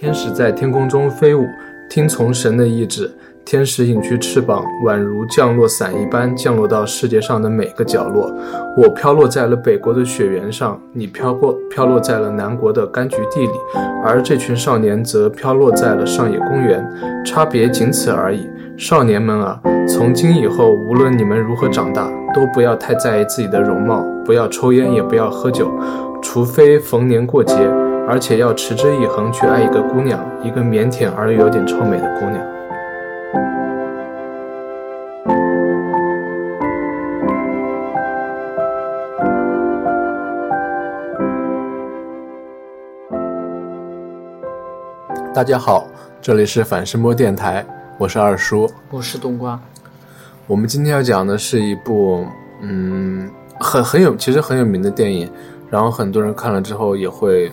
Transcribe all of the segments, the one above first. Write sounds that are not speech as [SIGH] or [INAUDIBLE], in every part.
天使在天空中飞舞，听从神的意志。天使隐去翅膀，宛如降落伞一般降落到世界上的每个角落。我飘落在了北国的雪原上，你飘过飘落在了南国的柑橘地里，而这群少年则飘落在了上野公园。差别仅此而已。少年们啊，从今以后，无论你们如何长大，都不要太在意自己的容貌，不要抽烟，也不要喝酒，除非逢年过节。而且要持之以恒去爱一个姑娘，一个腼腆而又有点臭美的姑娘。大家好，这里是反声波电台，我是二叔，我是冬瓜。我们今天要讲的是一部，嗯，很很有，其实很有名的电影，然后很多人看了之后也会，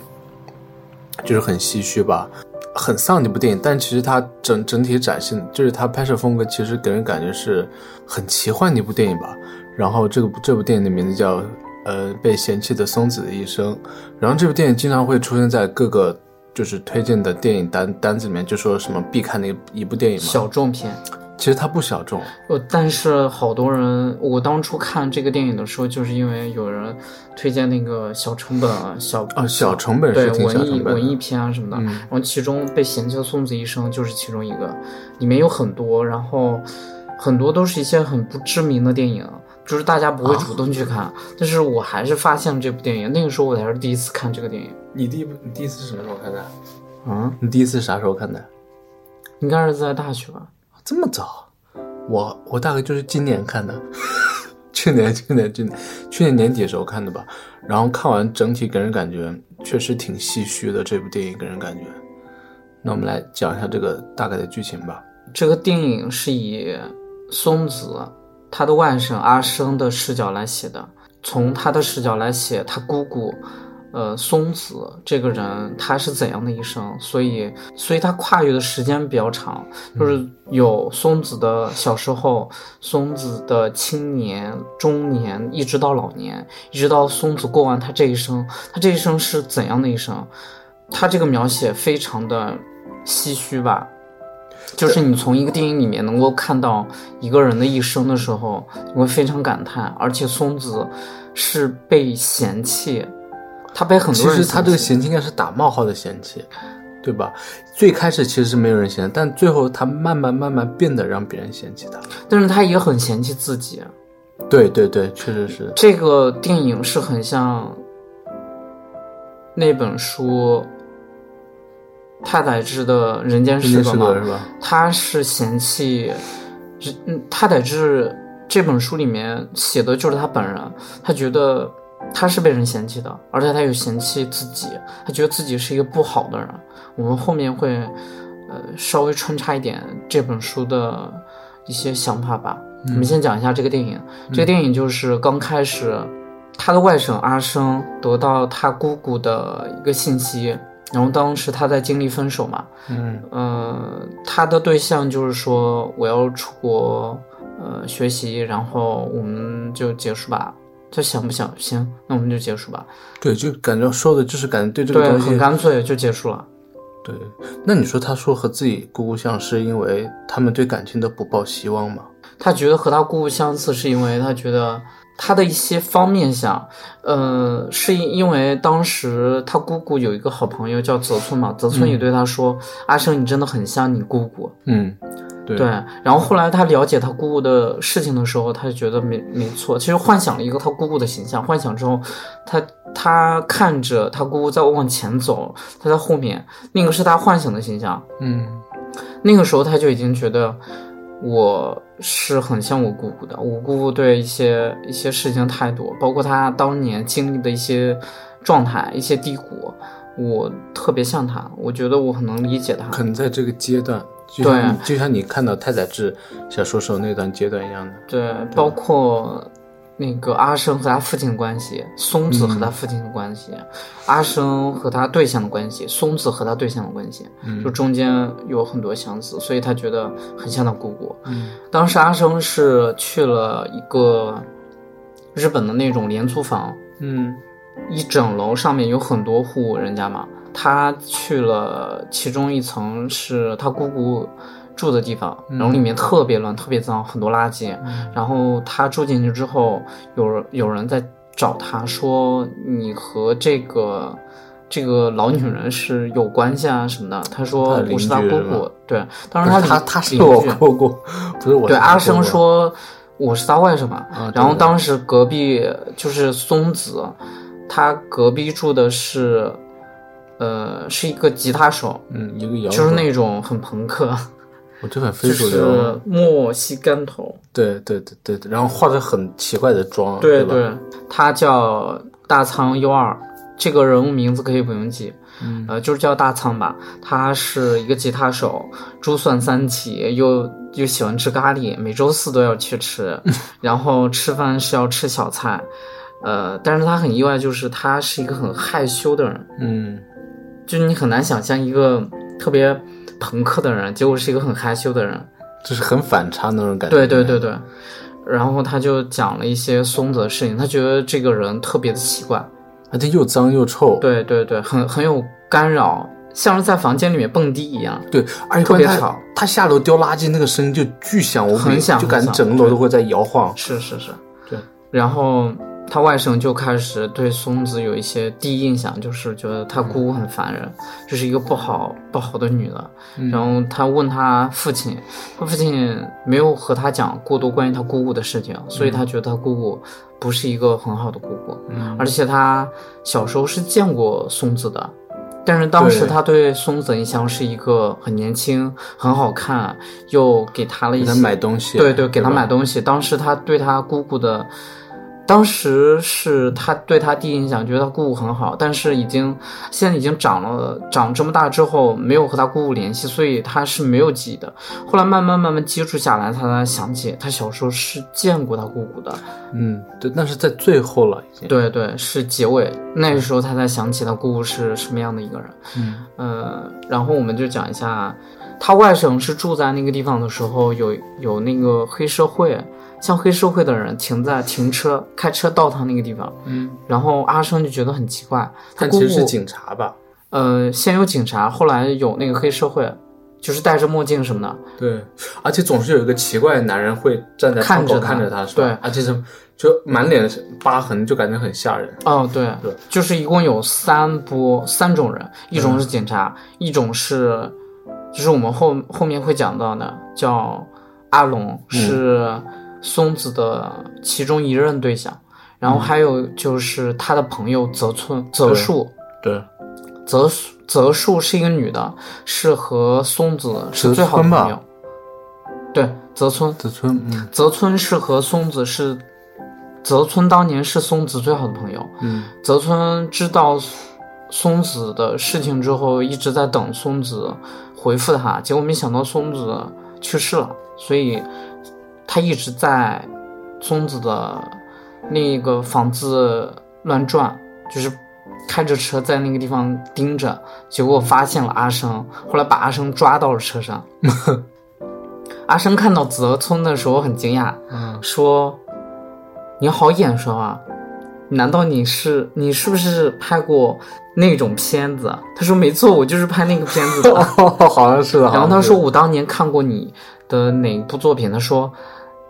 就是很唏嘘吧，很丧的一部电影。但其实它整整体展现，就是它拍摄风格，其实给人感觉是很奇幻的一部电影吧。然后这个这部电影的名字叫呃被嫌弃的松子的一生。然后这部电影经常会出现在各个。就是推荐的电影单单子里面就说什么必看的一一部电影嘛，小众片，其实它不小众。呃，但是好多人，我当初看这个电影的时候，就是因为有人推荐那个小成本小啊小成本对文艺文艺片啊什么的，然后其中被嫌弃的松子医生就是其中一个，里面有很多，然后很多都是一些很不知名的电影。就是大家不会主动去看，但是我还是发现了这部电影。那个时候我才是第一次看这个电影。你第一部，你第一次是什么时候看的？啊？你第一次啥时候看的？应该是在大学吧？这么早？我我大概就是今年看的，[LAUGHS] 去年去年去年去年年底的时候看的吧。然后看完整体给人感觉确实挺唏嘘的。这部电影给人感觉。那我们来讲一下这个大概的剧情吧。这个电影是以松子。他的外甥阿生的视角来写的，从他的视角来写他姑姑，呃，松子这个人他是怎样的一生，所以，所以他跨越的时间比较长，就是有松子的小时候，松子的青年、中年，一直到老年，一直到松子过完他这一生，他这一生是怎样的一生，他这个描写非常的唏嘘吧。就是你从一个电影里面能够看到一个人的一生的时候，你会非常感叹。而且松子是被嫌弃，他被很多人。其实他这个嫌弃应该是打冒号的嫌弃，对吧？最开始其实是没有人嫌弃，但最后他慢慢慢慢变得让别人嫌弃他。但是他也很嫌弃自己。对对对，确实是。这个电影是很像那本书。太宰治的人间失格嘛，他是嫌弃，嗯，太宰治这本书里面写的就是他本人，他觉得他是被人嫌弃的，而且他有嫌弃自己，他觉得自己是一个不好的人。我们后面会，呃，稍微穿插一点这本书的一些想法吧。我们先讲一下这个电影，这个电影就是刚开始，他的外甥阿生得到他姑姑的一个信息。然后当时他在经历分手嘛，嗯，呃，他的对象就是说我要出国，呃，学习，然后我们就结束吧。他想不想？行，那我们就结束吧。对，就感觉说的就是感觉对这个东西很干脆，就结束了。对，那你说他说和自己姑姑像是因为他们对感情都不抱希望吗？他觉得和他姑姑相似是因为他觉得。他的一些方面想，呃，是因为当时他姑姑有一个好朋友叫泽村嘛，泽村也对他说：“阿生，你真的很像你姑姑。”嗯，对。然后后来他了解他姑姑的事情的时候，他就觉得没没错，其实幻想了一个他姑姑的形象。幻想之后，他他看着他姑姑在往前走，他在后面，那个是他幻想的形象。嗯，那个时候他就已经觉得。我是很像我姑姑的，我姑姑对一些一些事情态度，包括她当年经历的一些状态、一些低谷，我特别像她，我觉得我很能理解她。可能在这个阶段，对，就像你看到太宰治小说时候那段阶段一样的，对，包括。那个阿生和他父亲的关系，松子和他父亲的关系，阿生和他对象的关系，松子和他对象的关系，就中间有很多相似，所以他觉得很像他姑姑。当时阿生是去了一个日本的那种廉租房，嗯，一整楼上面有很多户人家嘛，他去了其中一层是他姑姑住的地方，然后里面特别乱、特别脏，很多垃圾。然后他住进去之后，有人有人在找他说：“你和这个这个老女人是有关系啊什么的？”他说：“我是他姑姑。”对，当时他他他是我姑姑，不是我。对阿生，说我是他外甥嘛。啊然后当时隔壁就是松子，他隔壁住的是，呃，是一个吉他手，嗯，一个摇就是那种很朋克，[LAUGHS] 我就很非就主流。是莫西干头。对对对对对，然后化着很奇怪的妆，吧？对对，他叫大仓优二，这个人物名字可以不用记，嗯呃，就是叫大仓吧。他是一个吉他手，珠算三起，又又喜欢吃咖喱，每周四都要去吃，[LAUGHS] 然后吃饭是要吃小菜，呃，但是他很意外，就是他是一个很害羞的人，嗯，就是你很难想象一个特别朋克的人，结果是一个很害羞的人。就是很反差那种感觉。对对对对，然后他就讲了一些松子的事情，他觉得这个人特别的奇怪，而且又脏又臭。对对对，很很有干扰，像是在房间里面蹦迪一样。对，而且他特别吵他下楼丢垃圾那个声音就巨响无比，很响就感觉整个楼都会在摇晃。是是是，对。然后他外甥就开始对松子有一些第一印象，就是觉得他姑姑很烦人，就是一个不好不好的女的。嗯然后他问他父亲，他父亲没有和他讲过多关于他姑姑的事情，所以他觉得他姑姑不是一个很好的姑姑。嗯而且他小时候是见过松子的，但是当时他对松子的印象是一个很年轻、很好看，又给他了一些给他买东西，对对，给他买东西。当时他对他姑姑的，当时是他对他第一印象，觉得他姑姑很好，但是已经现在已经长了长这么大之后，没有和他姑姑联系，所以他是没有记忆的。后来慢慢慢慢接触下来，他才想起他小时候是见过他姑姑的。嗯，对，那是在最后了，已经。对对，是结尾那个时候他才想起他姑姑是什么样的一个人。嗯呃，然后我们就讲一下，他外甥是住在那个地方的时候，有有那个黑社会，像黑社会的人停在停车开车到他那个地方，嗯，然后阿生就觉得很奇怪，他姑姑但其实是警察吧？呃先有警察，后来有那个黑社会，就是戴着墨镜什么的，对，而且总是有一个奇怪的男人会站在窗口看着他看着他，是吧？对。而且是就满脸是疤痕，就感觉很吓人。哦，对，对。就是一共有三波三种人，一种是警察，一种是就是我们后后面会讲到的叫阿龙，是松子的其中一任对象，然后还有就是他的朋友泽村泽树，对，泽泽树是一个女的，是和松子是最好的朋友，对，泽村，泽村，嗯。泽村是和松子是，泽村当年是松子最好的朋友。嗯。泽村知道松子的事情之后，一直在等松子回复他，结果没想到松子去世了，所以他一直在松子的那个房子乱转，就是开着车在那个地方盯着，结果发现了阿生，后来把阿生抓到了车上。[LAUGHS] 阿生看到泽村的时候很惊讶，嗯，说：“你好眼熟啊，难道你是你是不是拍过那种片子？”他说：“没错，我就是拍那个片子的。[LAUGHS] 好像是的。”然后他说：“好像是我当年看过你的哪部作品？”他说。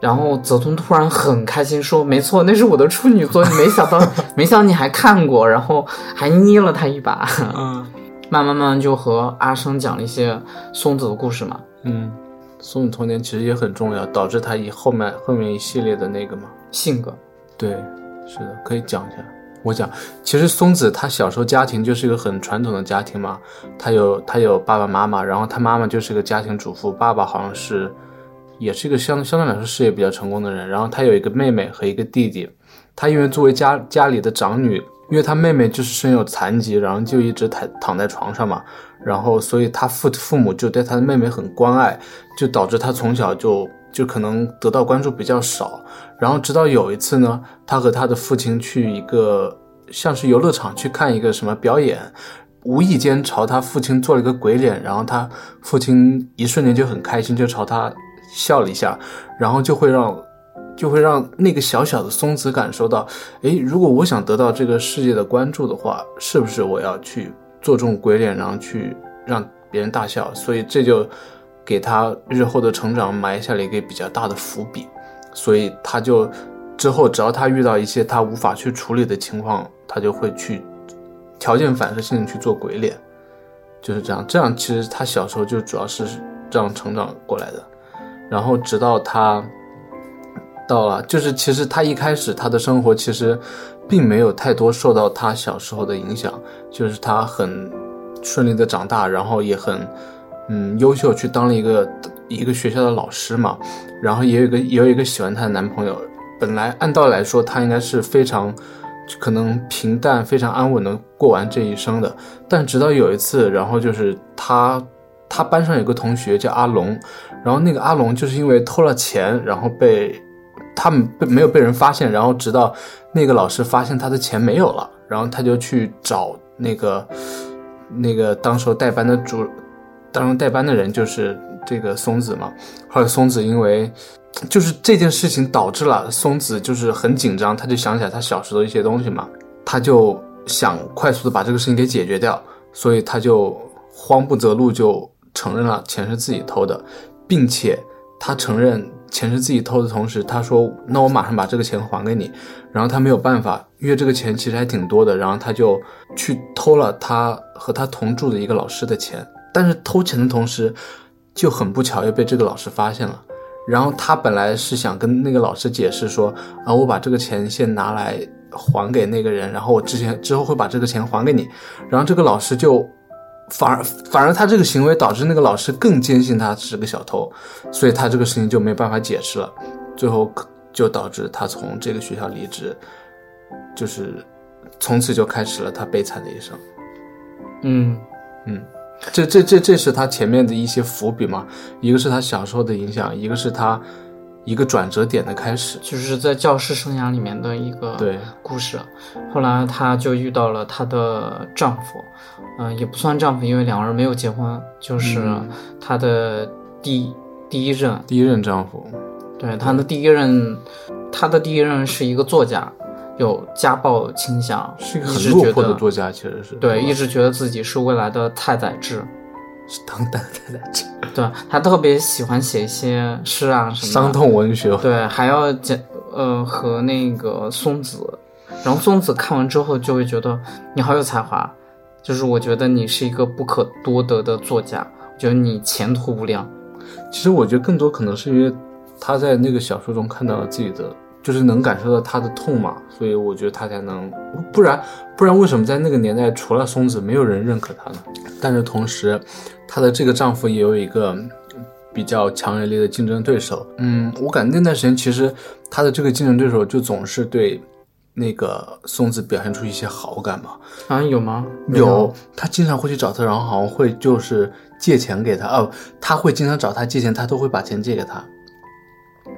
然后泽东突然很开心说：“没错，那是我的处女作。没想到，[LAUGHS] 没想到你还看过，然后还捏了他一把。嗯 [LAUGHS] 慢慢慢慢就和阿生讲了一些松子的故事嘛。嗯，松子童年其实也很重要，导致他以后面后面一系列的那个嘛。性格，对，是的，可以讲一下。我讲，其实松子他小时候家庭就是一个很传统的家庭嘛，他有他有爸爸妈妈，然后他妈妈就是个家庭主妇，爸爸好像是也是一个相相对来说事业比较成功的人，然后他有一个妹妹和一个弟弟，他因为作为家家里的长女，因为他妹妹就是身有残疾，然后就一直躺躺在床上嘛，然后所以他父父母就对他的妹妹很关爱，就导致他从小就就可能得到关注比较少。然后直到有一次呢，他和他的父亲去一个像是游乐场去看一个什么表演，无意间朝他父亲做了一个鬼脸，然后他父亲一瞬间就很开心，就朝他笑了一下，然后就会让就会让那个小小的松子感受到，诶，如果我想得到这个世界的关注的话，是不是我要去做这种鬼脸，然后去让别人大笑？所以这就给他日后的成长埋下了一个比较大的伏笔。所以他就之后，只要他遇到一些他无法去处理的情况，他就会去条件反射性去做鬼脸，就是这样。这样其实他小时候就主要是这样成长过来的，然后直到他。到了，就是其实他一开始他的生活其实，并没有太多受到他小时候的影响，就是他很顺利的长大，然后也很嗯优秀，去当了一个一个学校的老师嘛，然后也有个也有一个喜欢她的男朋友。本来按道理来说，他应该是非常可能平淡、非常安稳的过完这一生的。但直到有一次，然后就是他他班上有个同学叫阿龙，然后那个阿龙就是因为偷了钱，然后被。他们被没有被人发现，然后直到那个老师发现他的钱没有了，然后他就去找那个那个当时候代班的主，当时代班的人就是这个松子嘛。后来松子因为就是这件事情导致了松子就是很紧张，他就想起来他小时候的一些东西嘛，他就想快速的把这个事情给解决掉，所以他就慌不择路就承认了钱是自己偷的，并且他承认。钱是自己偷的同时，他说：“那我马上把这个钱还给你。”然后他没有办法，因为这个钱其实还挺多的，然后他就去偷了他和他同住的一个老师的钱。但是偷钱的同时，就很不巧又被这个老师发现了。然后他本来是想跟那个老师解释说：“啊，我把这个钱先拿来还给那个人，然后我之前之后会把这个钱还给你。”然后这个老师就。反而反而他这个行为导致那个老师更坚信他是个小偷，所以他这个事情就没办法解释了，最后就导致他从这个学校离职，就是从此就开始了他悲惨的一生。嗯嗯，这这这这是他前面的一些伏笔嘛，一个是他小时候的影响，一个是他。一个转折点的开始，就是在教师生涯里面的一个对故事。后来她就遇到了她的丈夫，嗯，也不算丈夫，因为两个人没有结婚，就是她的第第一任第一任丈夫。对，她的第一任，她的第一任是一个作家，有家暴倾向，是一个很落魄的作家，其实是对，一直觉得自己是未来的太宰治。是当代太宰治，对他特别喜欢写一些诗啊什么伤痛文学，对，还要讲呃和那个松子，然后松子看完之后就会觉得你好有才华，就是我觉得你是一个不可多得的作家，我觉得你前途无量。其实我觉得更多可能是因为他在那个小说中看到了自己的。就是能感受到他的痛嘛，所以我觉得他才能，不然不然为什么在那个年代除了松子没有人认可他呢？但是同时，她的这个丈夫也有一个比较强有力的竞争对手。嗯，我感觉那段时间其实她的这个竞争对手就总是对那个松子表现出一些好感嘛。啊，有吗？有，他经常会去找她，然后好像会就是借钱给她。哦，他会经常找她借钱，他都会把钱借给她。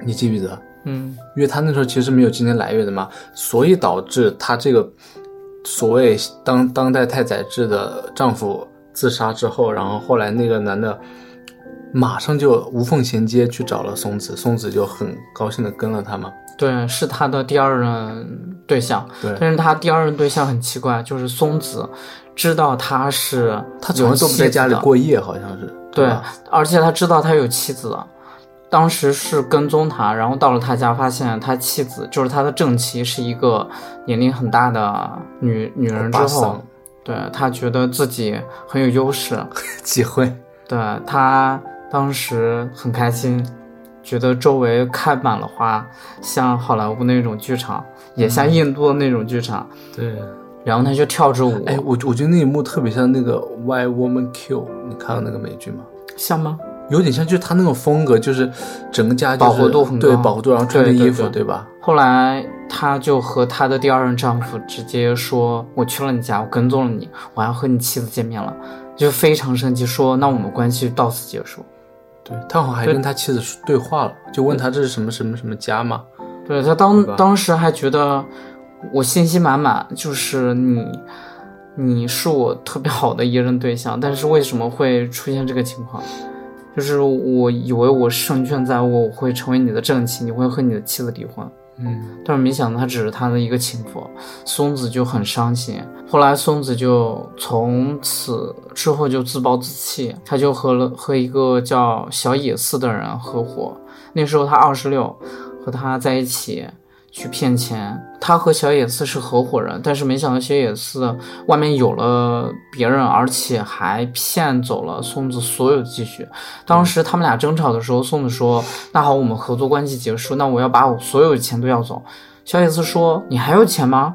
你记不记得？嗯，因为她那时候其实没有今天来源的嘛，所以导致她这个所谓当当代太宰治的丈夫自杀之后，然后后来那个男的马上就无缝衔接去找了松子，松子就很高兴的跟了他嘛。对，是他的第二任对象。对，但是他第二任对象很奇怪，就是松子知道他是他从来都不在家里过夜，好像是。对，而且他知道他有妻子。当时是跟踪他，然后到了他家，发现他妻子就是他的正妻，是一个年龄很大的女女人。之后，对他觉得自己很有优势，[LAUGHS] 机会。对他当时很开心，觉得周围开满了花，像好莱坞那种剧场，也像印度的那种剧场。对，然后他就跳着舞。哎，我我觉得那一幕特别像那个《Why Woman Kill》，你看过那个美剧吗？像吗？有点像，就是他那种风格，就是整个家饱和度很高，对饱和度，然后穿的衣服，对吧？后来她就和她的第二任丈夫直接说：“我去了你家，我跟踪了你，我要和你妻子见面了。”就非常生气，说：“那我们关系到此结束。”对他好像还跟他妻子对话了，就问他这是什么什么什么家嘛？对他当当时还觉得我信心满满，就是你，你是我特别好的一任对象，但是为什么会出现这个情况？就是我以为我胜券在握，我会成为你的正妻，你会和你的妻子离婚。嗯但是没想到他只是他的一个情妇，松子就很伤心。后来松子就从此之后就自暴自弃，他就和了和一个叫小野寺的人合伙。那时候他二十六，和他在一起去骗钱。他和小野寺是合伙人，但是没想到小野寺外面有了别人，而且还骗走了松子所有积蓄。当时他们俩争吵的时候，松子说：“那好，我们合作关系结束，那我要把我所有的钱都要走。”小野寺说：“你还有钱吗？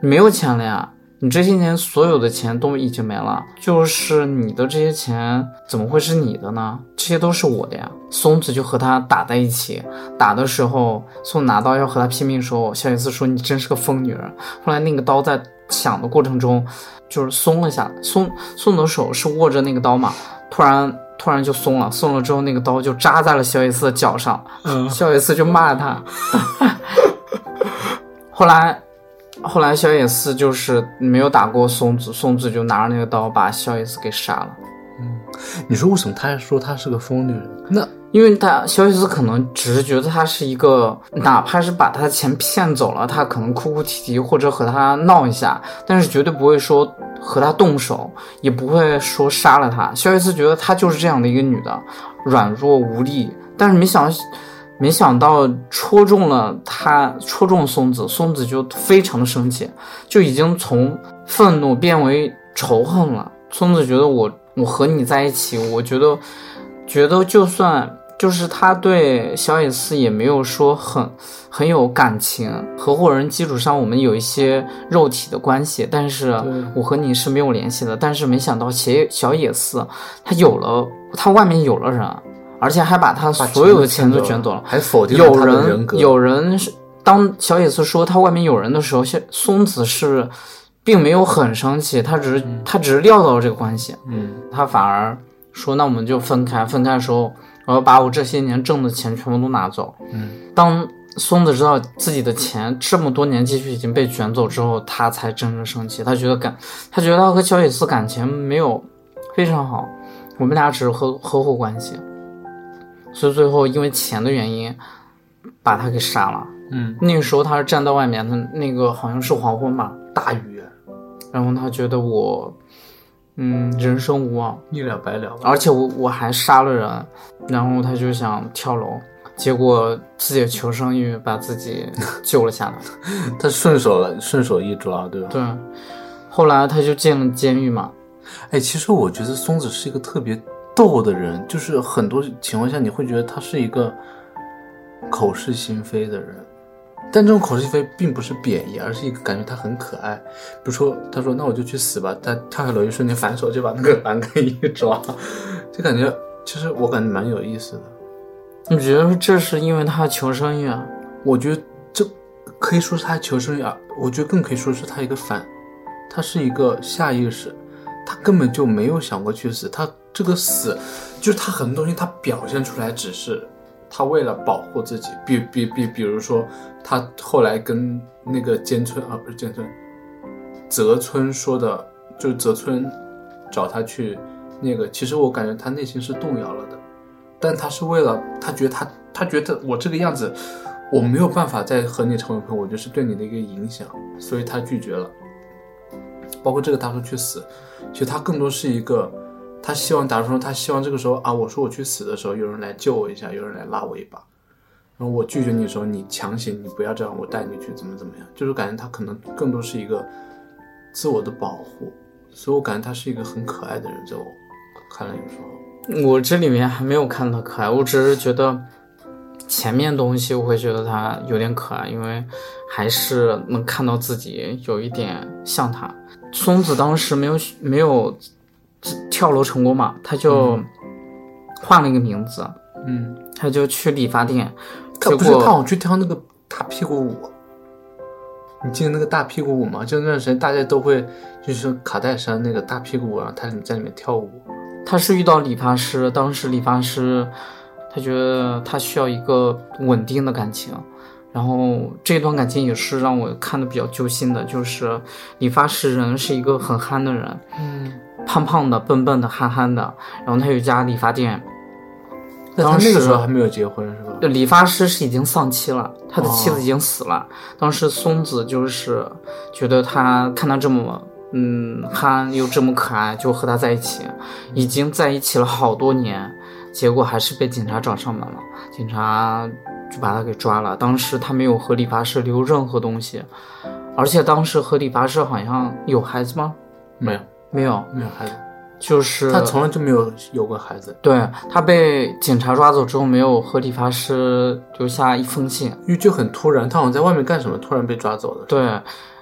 你没有钱了呀！你这些年所有的钱都已经没了，就是你的这些钱怎么会是你的呢？这些都是我的呀！”松子就和他打在一起，打的时候，松拿刀要和他拼命的时候，小野寺说：“你真是个疯女人。”后来那个刀在抢的过程中，就是松了下来，松松的手是握着那个刀嘛，突然突然就松了，松了之后那个刀就扎在了小野寺的脚上，嗯小野寺就骂他。[LAUGHS] 后来，后来小野寺就是没有打过松子，松子就拿着那个刀把小野寺给杀了。嗯你说为什么他还说她是个疯女人？那因为他小野寺可能只是觉得他是一个，哪怕是把他的钱骗走了，他可能哭哭啼啼或者和他闹一下，但是绝对不会说和他动手，也不会说杀了他。小野寺觉得她就是这样的一个女的，软弱无力，但是没想到。没想到戳中了他，戳中松子，松子就非常的生气，就已经从愤怒变为仇恨了。松子觉得我我和你在一起，我觉得觉得就算就是他对小野寺也没有说很很有感情，合伙人基础上我们有一些肉体的关系，但是我和你是没有联系的。但是没想到小野小野寺他有了，他外面有了人，而且还把他所有的钱都卷走了。还否定有人。有人是当小野寺说他外面有人的时候，小松子是并没有很生气，他只是、他只是料到了这个关系，嗯他反而说那我们就分开。分开的时候，我要把我这些年挣的钱全部都拿走。嗯，当松子知道自己的钱这么多年积蓄已经被卷走之后，他才真正生气。他觉得感，他觉得他和小野寺感情没有非常好，我们俩只是合合伙关系，所以最后因为钱的原因把他给杀了。嗯，那个时候他是站在外面，他那个好像是黄昏吧，大雨然后他觉得我，嗯，人生无望，一了百了吧。而且我我还杀了人，然后他就想跳楼，结果自己的求生欲把自己 [LAUGHS] 救了下来。他顺手了，顺手一抓，对吧？对，后来他就进了监狱嘛。哎，其实我觉得松子是一个特别逗的人，就是很多情况下你会觉得他是一个口是心非的人，但这种口是心非并不是贬义，而是一个感觉他很可爱。比如说，他说：“那我就去死吧。”他跳下楼一瞬间反手就把那个栏杆一抓，就感觉其实我感觉蛮有意思的。你觉得这是因为他求生欲啊？我觉得这可以说是他求生欲啊，我觉得更可以说是他一个反，他是一个下意识，他根本就没有想过去死，他这个死，就是他很多东西他表现出来只是他为了保护自己，比比比，比如说他后来跟那个坚村啊不是坚村，泽村说的，就是泽村找他去那个，其实我感觉他内心是动摇了的，但他是为了他觉得他他觉得我这个样子。我没有办法再和你成为朋友，我觉得是对你的一个影响，所以他拒绝了。包括这个大叔去死，其实他更多是一个，他希望，假如说他希望这个时候啊，我说我去死的时候，有人来救我一下，有人来拉我一把。然后我拒绝你的时候，你强行，你不要这样，我带你去怎么怎么样，就是感觉他可能更多是一个自我的保护，所以我感觉他是一个很可爱的人，在我看来有时候，我这里面还没有看到可爱，我只是觉得前面东西我会觉得他有点可爱，因为还是能看到自己有一点像他。松子当时没有没有跳楼成功嘛，他就换了一个名字，嗯，他就去理发店，他不是他好像去跳那个大屁股舞，你记得那个大屁股舞吗？就那段时间大家都会，就是卡戴珊那个大屁股舞，然后他在里面跳舞。他是遇到理发师，当时理发师他觉得他需要一个稳定的感情，然后这段感情也是让我看的比较揪心的，就是理发师人是一个很憨的人，嗯胖胖的、笨笨的、憨憨的，然后他有一家理发店，当时那个时候还没有结婚是吧？理发师是已经丧妻了，他的妻哦子已经死了。当时松子就是觉得他看他这么嗯憨又这么可爱，就和他在一起，已经在一起了好多年，结果还是被警察找上门了，警察就把他给抓了。当时他没有和理发师留任何东西，而且当时和理发师好像有孩子吗？没有，没有，没有孩子，就是他从来就没有有过孩子，对他被警察抓走之后，没有和理发师留下一封信。因为就很突然，他好像在外面干什么，突然被抓走了。对，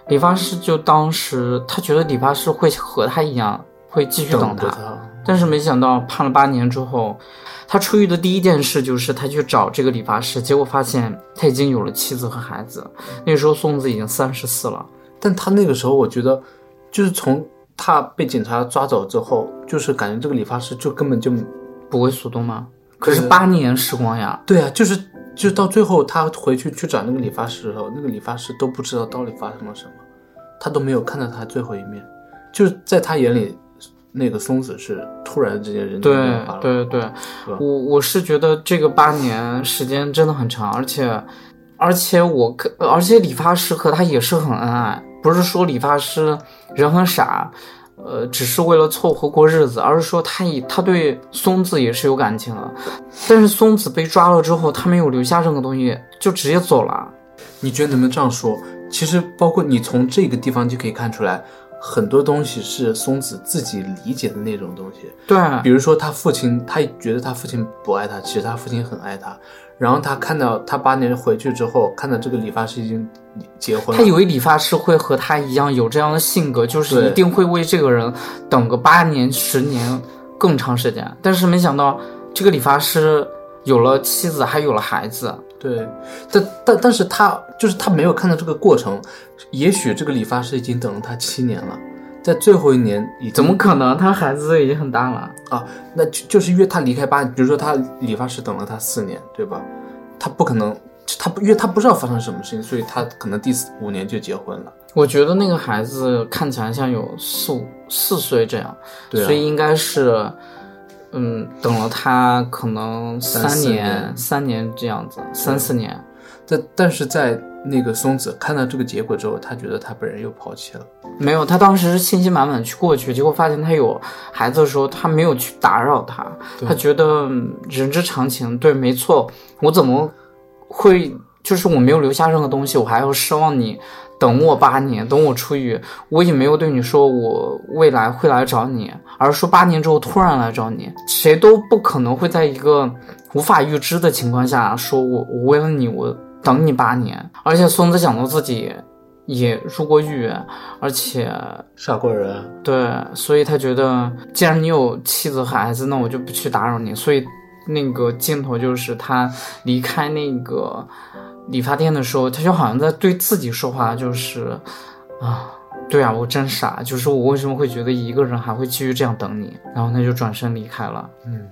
理发师就当时他觉得理发师会和他一样，会继续等他，等他，但是没想到判了八年之后，他出狱的第一件事就是他去找这个理发师，结果发现他已经有了妻子和孩子。那时候松子已经三十四了。但他那个时候，我觉得，就是从他被警察抓走之后，就是感觉这个理发师就根本就，不为所动吗？可是八年时光呀，对啊，就是就到最后他回去去找那个理发师的时候，那个理发师都不知道到底发生了什么，他都没有看到他最后一面，就是在他眼里，那个松子是突然之间人间对变化了，对对。对，我我是觉得这个八年时间真的很长，而且而且我跟而且理发师和他也是很恩爱，不是说理发师人很傻，呃，只是为了凑合过日子，而是说他以他对松子也是有感情的，但是松子被抓了之后，他没有留下任何东西，就直接走了。你觉得能不能这样说？其实包括你从这个地方就可以看出来，很多东西是松子自己理解的那种东西。对，比如说他父亲，他觉得他父亲不爱他，其实他父亲很爱他。然后他看到他八年回去之后，看到这个理发师已经结婚了，他以为理发师会和他一样有这样的性格，就是一定会为这个人等个八年、十年更长时间。但是没想到，这个理发师有了妻子，还有了孩子。对，但但但是他就是他没有看到这个过程，也许这个理发师已经等了他七年了，在最后一年已怎么可能？他孩子已经很大了。啊？那就就是因为他离开八，比如说他理发师等了他四年，对吧？他不可能，他不因为他不知道发生什么事情，所以他可能第四五年就结婚了。我觉得那个孩子看起来像有四五四岁这样，对啊所以应该是，嗯，等了他可能三年三年这样子，三四年。但但是在那个松子看到这个结果之后，他觉得他被人又抛弃了。没有，他当时是信心满满去过去，结果发现他有孩子的时候，他没有去打扰他，对他觉得嗯人之常情，对，没错，我怎么会就是我没有留下任何东西，我还要奢望你等我八年，等我出狱，我也没有对你说我未来会来找你，而是说八年之后突然来找你，谁都不可能会在一个无法预知的情况下说我我为了你我等你八年，而且松子讲到自己也入过狱，而且杀过人，对，所以他觉得既然你有妻子和孩子，那我就不去打扰你。所以那个镜头就是他离开那个理发店的时候，他就好像在对自己说话，就是啊，对啊，我真傻，就是我为什么会觉得一个人还会继续这样等你？然后他就转身离开了。嗯，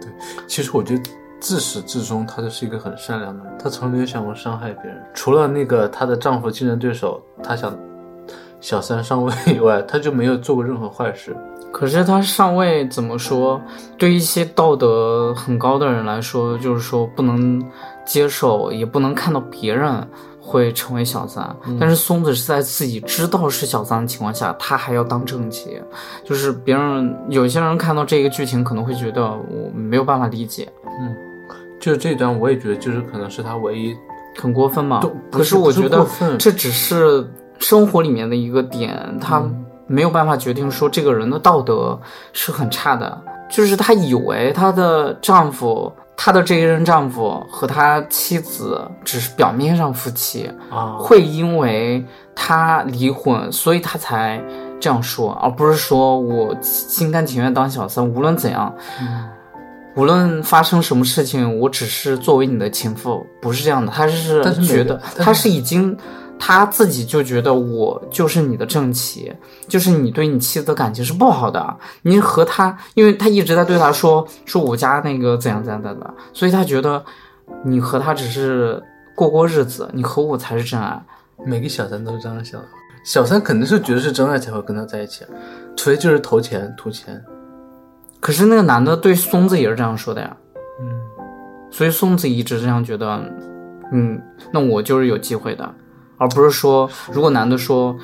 对。其实我觉得自始至终，她就是一个很善良的人，她从来没有想过伤害别人。除了那个她的丈夫竞争对手，她想小三上位以外，她就没有做过任何坏事。可是他上位怎么说？对一些道德很高的人来说，就是说不能接受，也不能看到别人会成为小三。但是松子是在自己知道是小三的情况下，他还要当正妻，就是别人有些人看到这个剧情可能会觉得我没有办法理解，就是这段，我也觉得就是可能是她唯一很过分嘛都。不可是我觉得这只是生活里面的一个点，他没有办法决定说这个人的道德是很差的。就是她以为她的丈夫，她的这一任丈夫和她妻子只是表面上夫妻，啊，会因为她离婚，所以她才这样说，而不是说我心甘情愿当小三，无论怎样。嗯无论发生什么事情，我只是作为你的情妇，不是这样的。他是觉得是他是已经他自己就觉得我就是你的正妻，就是你对你妻子的感情是不好的。你和他，因为他一直在对他说说我家那个怎样怎样怎样的，所以他觉得你和他只是过过日子，你和我才是真爱。每个小三都是这样想的。小三肯定是觉得是真爱才会跟他在一起，除非就是投钱图钱。可是那个男的对松子也是这样说的呀。嗯，所以松子一直这样觉得，嗯，那我就是有机会的，而不是说如果男的说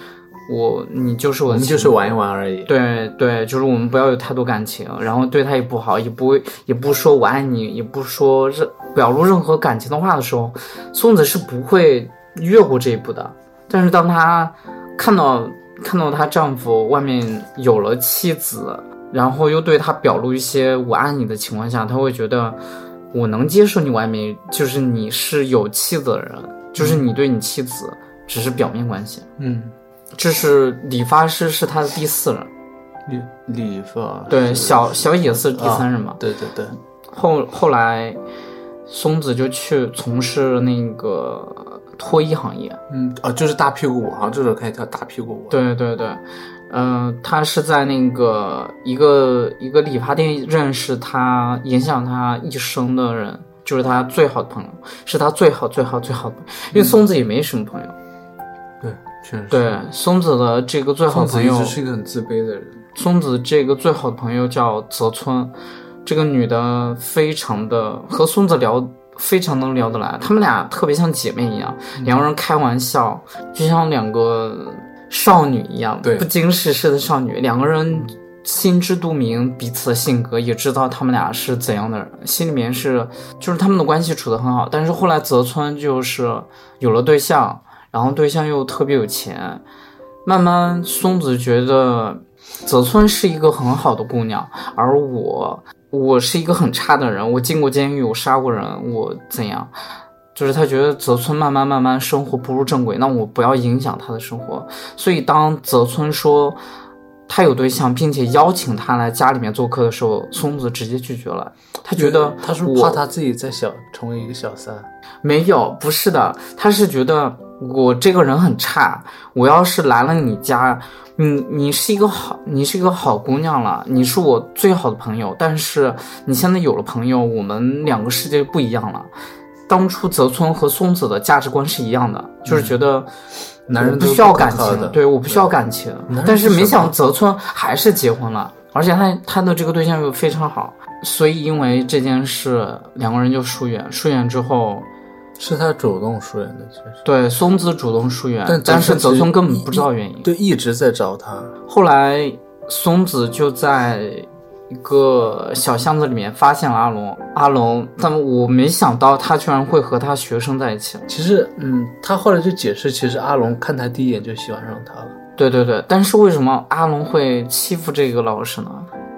我你就是我我们就是玩一玩而已。对对，就是我们不要有太多感情，然后对他也不好，也不会也不说我爱你，也不说任表露任何感情的话的时候，松子是不会越过这一步的。但是当她看到看到她丈夫外面有了妻子，然后又对他表露一些我爱你的情况下，他会觉得我能接受你外面就是你是有妻子的人，就是你对你妻子只是表面关系。嗯，这是理发师是他的第四人。理理发对，小小野是第三人嘛。对对对，后后来，松子就去从事那个脱衣行业。嗯啊，就是大屁股舞，好像这首可以叫大屁股舞。，对对对，嗯、他是在那个一个一个理发店认识他，影响他一生的人，就是他最好的朋友，是他最好最好最好的朋友。因为松子也没什么朋友。对，确实。对，松子的这个最好朋友直是一个很自卑的人。松子这个最好的朋友叫泽村，这个女的非常的和松子聊，非常能聊得来，她们俩特别像姐妹一样，两个人开玩笑就像两个少女一样，对不经世事的少女，两个人。心知肚明彼此的性格，也知道他们俩是怎样的人，心里面是就是他们的关系处得很好。但是后来泽村就是有了对象，然后对象又特别有钱，慢慢松子觉得泽村是一个很好的姑娘，而我我是一个很差的人，我进过监狱，我杀过人，我怎样？就是他觉得泽村慢慢慢慢生活步入正轨，那我不要影响他的生活。所以当泽村说他有对象，并且邀请他来家里面做客的时候，松子直接拒绝了。他觉得他是怕他自己在小成为一个小三？没有，不是的，他是觉得我这个人很差，我要是来了你家，你你是一个好，你是一个好姑娘了，你是我最好的朋友，但是你现在有了朋友，我们两个世界不一样了。当初泽村和松子的价值观是一样的，就是觉得男人不需要感情，对，我不需要感情。但是没想到泽村还是结婚了，而且他他的这个对象又非常好，所以因为这件事，两个人就疏远。疏远之后，是他主动疏远的，其实对，松子主动疏远，但但是泽村根本不知道原因。对一直在找他。后来松子就在一个小巷子里面发现了阿龙，阿龙，但我没想到他居然会和他学生在一起。其实，嗯，他后来就解释，其实阿龙看他第一眼就喜欢上他了。对对对，但是为什么阿龙会欺负这个老师呢？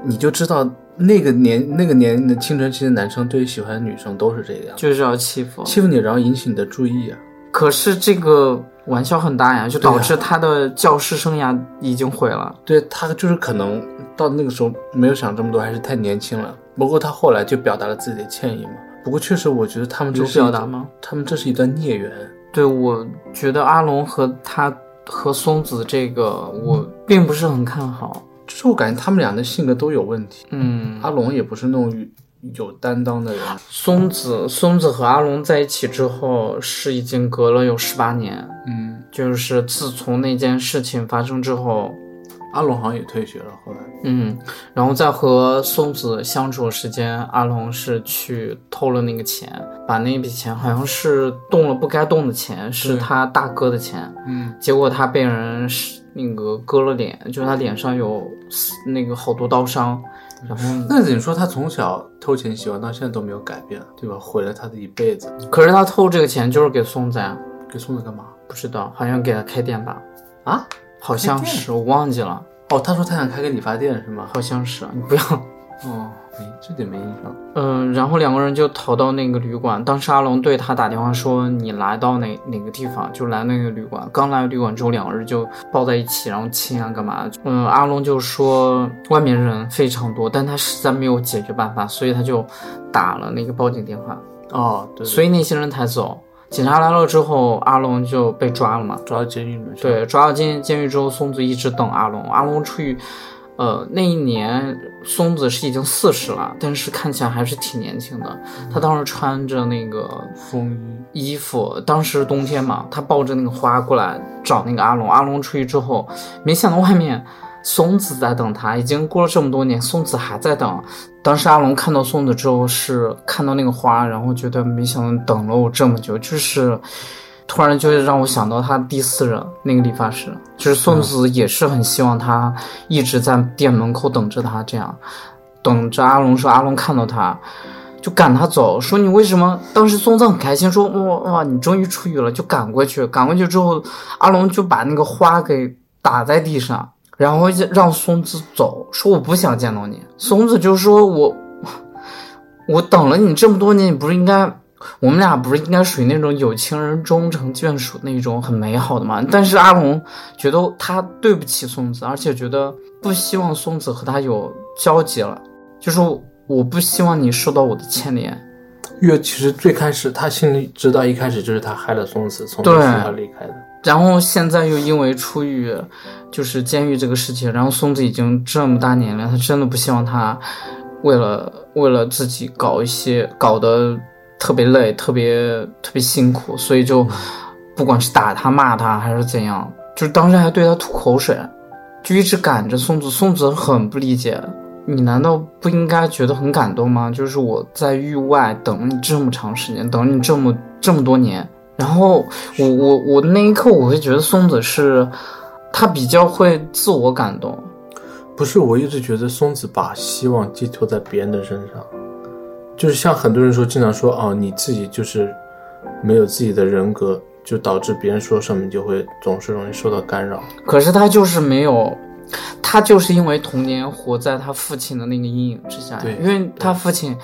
你就知道那个年那个年龄的青春期的男生对于喜欢的女生都是这个样，就是要欺负。欺负你，然后引起你的注意啊。可是这个玩笑很大呀，就导致他的教师生涯已经毁了。对他就是可能到那个时候没有想这么多，还是太年轻了。不过他后来就表达了自己的歉意嘛。不过确实，我觉得他们这有是表达吗？他们这是一段孽缘。对，我觉得阿龙和他和松子这个，我并不是很看好。就是我感觉他们俩的性格都有问题。嗯，阿龙也不是那种有担当的人，松子松子和阿龙在一起之后，是已经隔了有十八年，嗯，就是自从那件事情发生之后，阿龙好像也退学了。后来，嗯，然后在和松子相处的时间，阿龙是去偷了那个钱，把那笔钱好像是动了不该动的钱，是他大哥的钱，嗯，结果他被人是那个割了脸，就是他脸上有那个好多刀伤，然后那你说他从小偷钱习惯到现在都没有改变，对吧？毁了他的一辈子。可是他偷这个钱就是给松子呀，给松子干嘛？不知道，好像给他开店吧，啊？好像是我忘记了，哦，他说他想开个理发店是吗？好像是，你不要。哦，没这点没印象。嗯，然后两个人就逃到那个旅馆。当时阿龙对他打电话说：“你来到哪哪个地方？”就来那个旅馆。刚来旅馆之后，两个人就抱在一起，然后亲啊，干嘛？嗯，阿龙就说外面人非常多，但他实在没有解决办法，所以他就打了那个报警电话。哦，对，所以那些人才走。警察来了之后，阿龙就被抓了嘛。抓到监狱里对，抓到监监狱之后，松子一直等阿龙。阿龙出狱，呃，那一年松子是已经四十了，但是看起来还是挺年轻的。他当时穿着那个风衣。衣服，当时冬天嘛，他抱着那个花过来找那个阿龙。阿龙出去之后，没想到外面松子在等他，已经过了这么多年，松子还在等。当时阿龙看到松子之后，是看到那个花，然后觉得没想到等了我这么久，就是突然就让我想到他第四任那个理发师，就是松子也是很希望他一直在店门口等着他，这样等着阿龙说阿龙看到他。就赶他走，说你为什么？当时松子很开心，说哇哇，你终于出狱了，就赶过去。赶过去之后，阿龙就把那个花给打在地上，然后让松子走，说我不想见到你。松子就说我我等了你这么多年，你不是应该我们俩不是应该属于那种有情人终成眷属那种很美好的吗？但是阿龙觉得他对不起松子，而且觉得不希望松子和他有交集了，就是。我不希望你受到我的牵连。因为其实最开始他心里知道，一开始就是他害了松子，从学校离开的。然后现在又因为出狱，就是监狱这个事情，然后松子已经这么大年龄，他真的不希望他为了为了自己搞一些搞得特别累、特别特别辛苦，所以就不管是打他、骂他还是怎样，就是当时还对他吐口水，就一直赶着松子。松子很不理解。你难道不应该觉得很感动吗？就是我在域外等了你这么长时间，等了你这么这么多年，然后我我我那一刻我会觉得松子是，他比较会自我感动。不是，我一直觉得松子把希望寄托在别人的身上，就是像很多人说，经常说哦，你自己就是没有自己的人格，就导致别人说什么你就会总是容易受到干扰。可是他就是没有。他就是因为童年活在他父亲的那个阴影之下，对，因为他父亲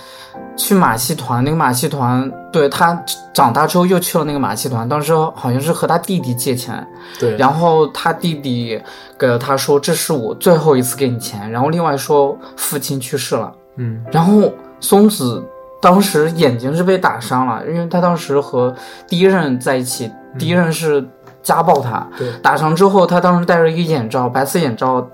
去马戏团，那个马戏团，对他长大之后又去了那个马戏团，当时好像是和他弟弟借钱，对，然后他弟弟给了他说这是我最后一次给你钱，然后另外说父亲去世了，嗯，然后松子当时眼睛是被打伤了，因为他当时和第一任在一起，第一任是。家暴他，打伤之后，他当时戴着一个眼罩，白色眼罩，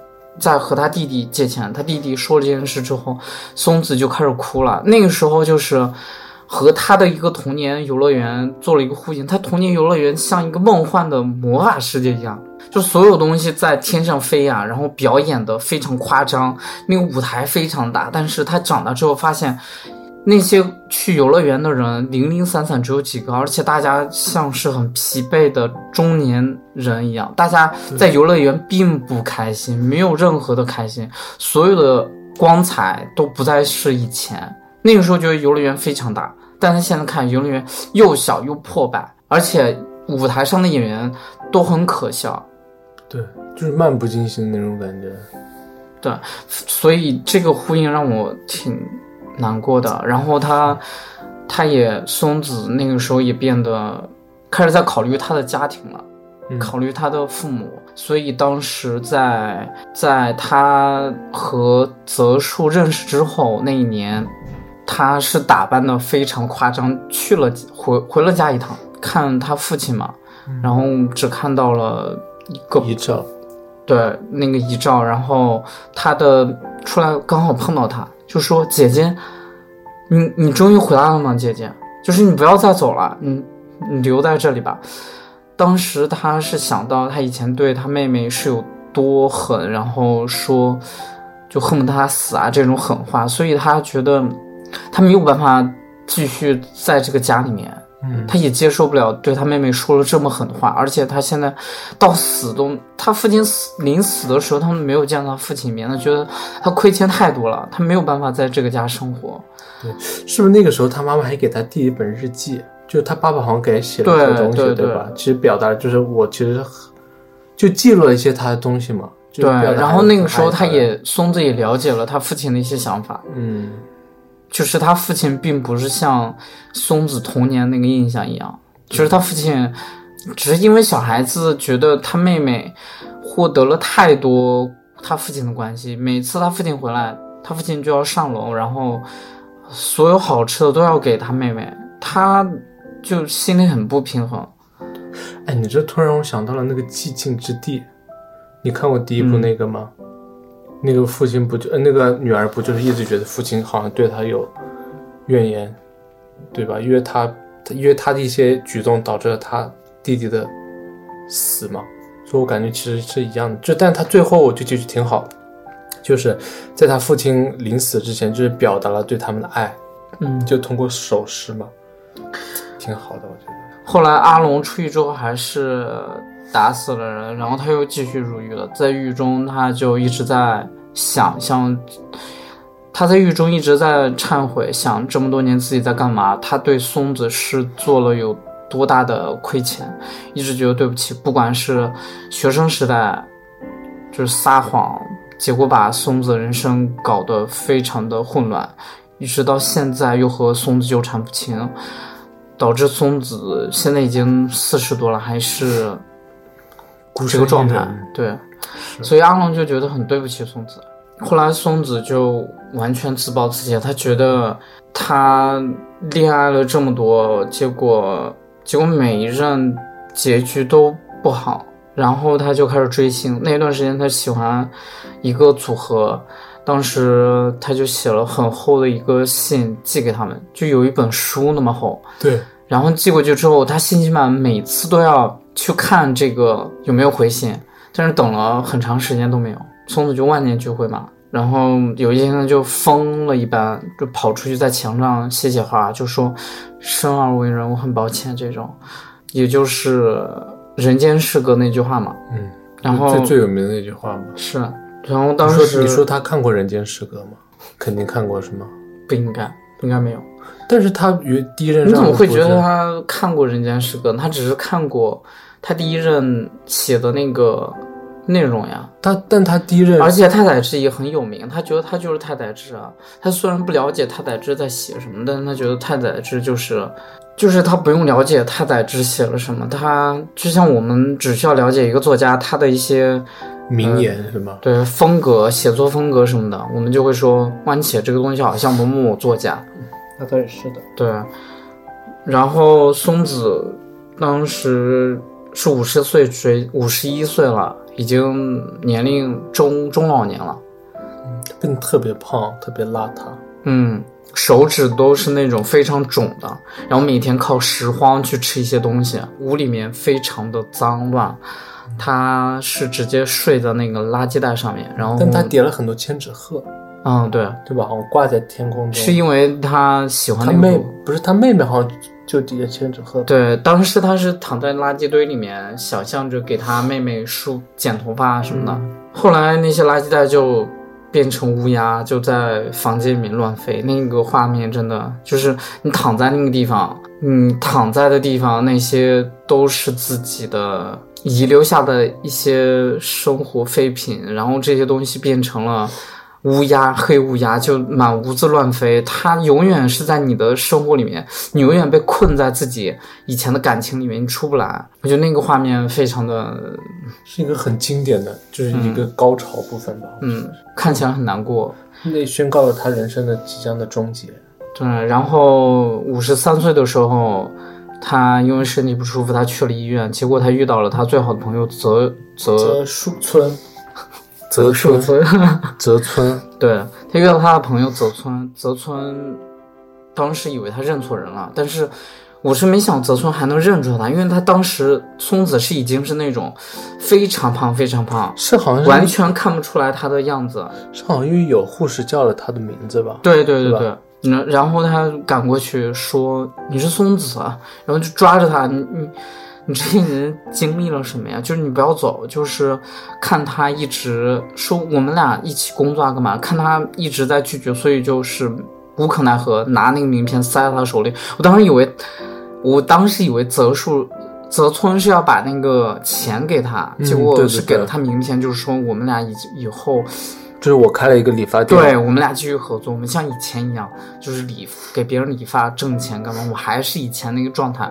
在和他弟弟借钱。他弟弟说了这件事之后，松子就开始哭了。那个时候就是和他的一个童年游乐园做了一个呼应。他童年游乐园像一个梦幻的魔法世界一样，就所有东西在天上飞呀，然后表演的非常夸张，那个舞台非常大。但是他长大之后发现。那些去游乐园的人零零散散，只有几个，而且大家像是很疲惫的中年人一样，大家在游乐园并不开心，没有任何的开心，所有的光彩都不再是以前。那个时候觉得游乐园非常大，但是现在看游乐园又小又破败，而且舞台上的演员都很可笑，对，就是漫不经心的那种感觉。对，所以这个呼应让我挺。难过的，然后他，他也松子那个时候也变得开始在考虑他的家庭了，考虑他的父母，所以当时在在他和泽树认识之后那一年，他是打扮的非常夸张，去了回回了家一趟看他父亲嘛，然后只看到了一个遗照，对那个遗照，然后他的出来刚好碰到他。就说姐姐，你你终于回来了吗？姐姐，就是你不要再走了，你你留在这里吧。当时他是想到他以前对他妹妹是有多狠，然后说就恨不得他死啊这种狠话，所以他觉得他没有办法继续在这个家里面。他也接受不了对他妹妹说了这么狠的话，而且他现在到死都，他父亲死临死的时候，他们没有见到父亲一面，他觉得他亏欠太多了，他没有办法在这个家生活。对，是不是那个时候他妈妈还给他递一本日记？就他爸爸好像给他写了些东西，对吧？其实表达就是我其实就记录了一些他的东西嘛。对，然后那个时候他也松子也了解了他父亲的一些想法。嗯。就是他父亲并不是像松子童年那个印象一样，就是他父亲只是因为小孩子觉得他妹妹获得了太多他父亲的关系，每次他父亲回来，他父亲就要上楼，然后所有好吃的都要给他妹妹，他就心里很不平衡。哎，你这突然让我想到了那个寂静之地，你看过第一部那个吗？那个父亲不就呃，那个女儿不就是一直觉得父亲好像对她有怨言，对吧？因为他因为他的一些举动导致了他弟弟的死嘛，所以我感觉其实是一样的。就但他最后我就觉得挺好，就是在他父亲临死之前，就是表达了对他们的爱，嗯，就通过手势嘛，挺好的，我觉得。后来阿龙出狱之后还是打死了人，然后他又继续入狱了。在狱中，他就一直在想象，他在狱中一直在忏悔，想这么多年自己在干嘛，他对松子是做了有多大的亏欠，一直觉得对不起。不管是学生时代，就是撒谎，结果把松子人生搞得非常的混乱，一直到现在又和松子纠缠不清。导致松子现在已经四十多了，还是这个状态。对，所以阿龙就觉得很对不起松子。后来松子就完全自暴自弃，他觉得他恋爱了这么多，结果结果每一任结局都不好，然后他就开始追星。那段时间他喜欢一个组合。当时他就写了很厚的一个信寄给他们，就有一本书那么厚。对，然后寄过去之后，他信息满，每次都要去看这个有没有回信，但是等了很长时间都没有。松子就万念俱灰嘛，然后有一天他就疯了一般，就跑出去在墙上写写画，就说“生而为人，我很抱歉”这种，也就是“人间失格”那句话嘛。嗯，然后最最有名的那句话嘛。是。然后当时你说他看过《人间失格》吗？肯定看过是吗？不应该，应该没有。但是他与第一任你怎么会觉得他看过《人间失格》？他只是看过他第一任写的那个内容呀。他但他第一任，而且太宰治也很有名，他觉得他就是太宰治啊。他虽然不了解太宰治在写什么，但是他觉得太宰治就是，就是他不用了解太宰治写了什么，他就像我们只需要了解一个作家他的一些。名言是吗？对，风格、写作风格什么的，我们就会说，哇，你写这个东西好像某某某作家。那倒也是的。对。然后松子当时是五十岁追，五十一岁了，已经年龄中中老年了。嗯，变得特别胖，特别邋遢。嗯，手指都是那种非常肿的，然后每天靠拾荒去吃一些东西，屋里面非常的脏乱。他是直接睡在那个垃圾袋上面，然后但他叠了很多千纸鹤，嗯，对，对吧？好像挂在天空中。是因为他喜欢他妹，不是他妹妹，好像就底下千纸鹤。对，当时他是躺在垃圾堆里面，想象着给他妹妹梳剪头发什么的。后来那些垃圾袋就变成乌鸦，就在房间里面乱飞。那个画面真的就是你躺在那个地方，你躺在的地方那些都是自己的。遗留下的一些生活废品，然后这些东西变成了乌鸦，黑乌鸦就满屋子乱飞。它永远是在你的生活里面，你永远被困在自己以前的感情里面，你出不来。我觉得那个画面非常的，是一个很经典的，就是一个高潮部分吧。嗯，看起来很难过。那宣告了他人生的即将的终结。对，然后五十三岁的时候。他因为身体不舒服，他去了医院，结果他遇到了他最好的朋友泽泽树村，泽树村，泽村，[LAUGHS] 对他遇到他的朋友泽村，泽村当时以为他认错人了，但是我是没想泽村还能认出他，因为他当时松子是已经是那种非常胖非常胖，是好像完全看不出来他的样子，是好像因为有护士叫了他的名字吧？对对对对。然然后他赶过去说：“你是松子。”然后就抓着他：“你你你这个人经历了什么呀？就是你不要走。就是看他一直说我们俩一起工作啊，干嘛？看他一直在拒绝，所以就是无可奈何，拿那个名片塞在他手里。我当时以为，我当时以为泽树泽村是要把那个钱给他，结果是给了他名片，就是说我们俩以以后。”就是我开了一个理发店，对我们俩继续合作，我们像以前一样，就是理给别人理发挣钱干嘛？我还是以前那个状态，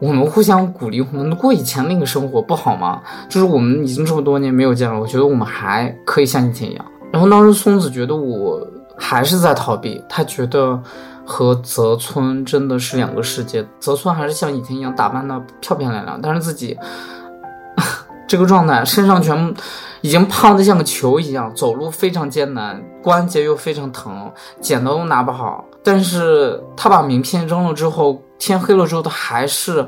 我们互相鼓励，我们过以前那个生活不好吗？就是我们已经这么多年没有见了，我觉得我们还可以像以前一样。然后当时松子觉得我还是在逃避，她觉得和泽村真的是两个世界，泽村还是像以前一样打扮的漂漂亮亮，但是自己。[LAUGHS] 这个状态，身上全部已经胖得像个球一样，走路非常艰难，关节又非常疼，剪刀都拿不好。但是他把名片扔了之后，天黑了之后，他还是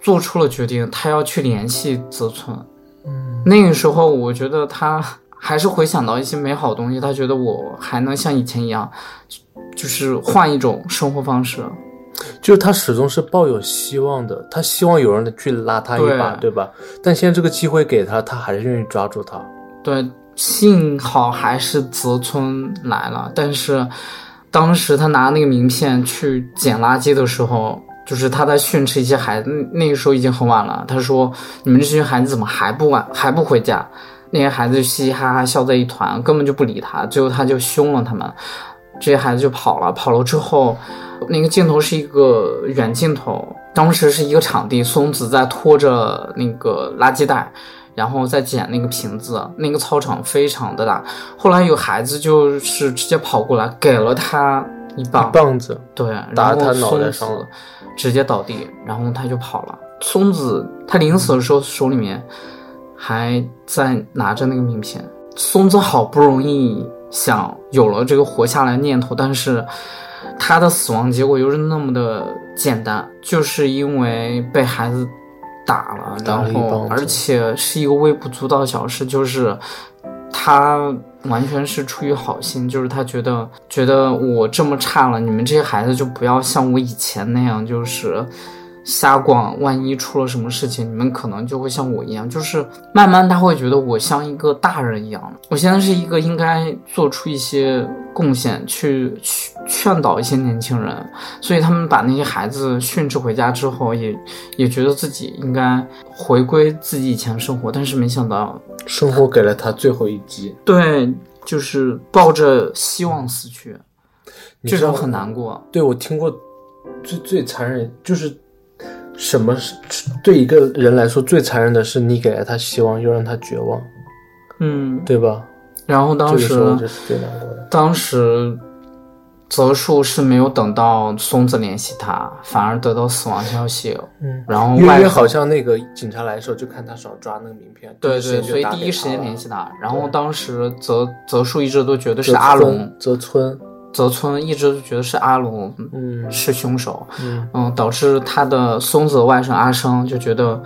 做出了决定，他要去联系泽村。嗯，那个时候，我觉得他还是回想到一些美好的东西，他觉得我还能像以前一样，就就是换一种生活方式。就是他始终是抱有希望的，他希望有人去拉他一把，对对吧？但现在这个机会给他，他还是愿意抓住他。对，幸好还是泽村来了，但是当时他拿那个名片去捡垃圾的时候，就是他在训斥一些孩子。那那个时候已经很晚了，他说：“你们这群孩子怎么还不晚还不回家？”那些孩子就嘻嘻哈哈笑在一团，根本就不理他。最后他就凶了他们，这些孩子就跑了。跑了之后，那个镜头是一个远镜头，当时是一个场地，松子在拖着那个垃圾袋。然后再捡那个瓶子，那个操场非常的大。后来有孩子就是直接跑过来，给了他一棒，棒子，对，打他脑袋上了直接倒地，然后他就跑了。松子他临死的时候手里面还在拿着那个名片。松子好不容易想有了这个活下来念头，但是他的死亡结果又是那么的简单，就是因为被孩子打了，然后而且是一个微不足道的小事，就是他完全是出于好心，就是他觉得觉得我这么差了，你们这些孩子就不要像我以前那样，就是瞎逛，万一出了什么事情，你们可能就会像我一样，就是慢慢他会觉得我像一个大人一样，我现在是一个应该做出一些贡献，去去劝导一些年轻人，所以他们把那些孩子训斥回家之后，也 [LAUGHS] 也觉得自己应该回归自己以前生活，但是没想到生活给了他最后一击。对，就是抱着希望死去，这种很难过。对我听过最最残忍就是什么是对一个人来说最残忍的是你给了他希望，又让他绝望，嗯，对吧？然后当这个时候时这是最难过的。当时泽树是没有等到松子联系他，反而得到死亡消息。嗯，然后约约外号好像那个警察来的时候就看他手上抓那个名片，对对，所以第一时间联系他。然后当时泽泽树一直都觉得是阿龙，泽村，泽村一直都觉得是阿龙嗯是凶手。嗯嗯，导致他的松子的外甥阿生就觉得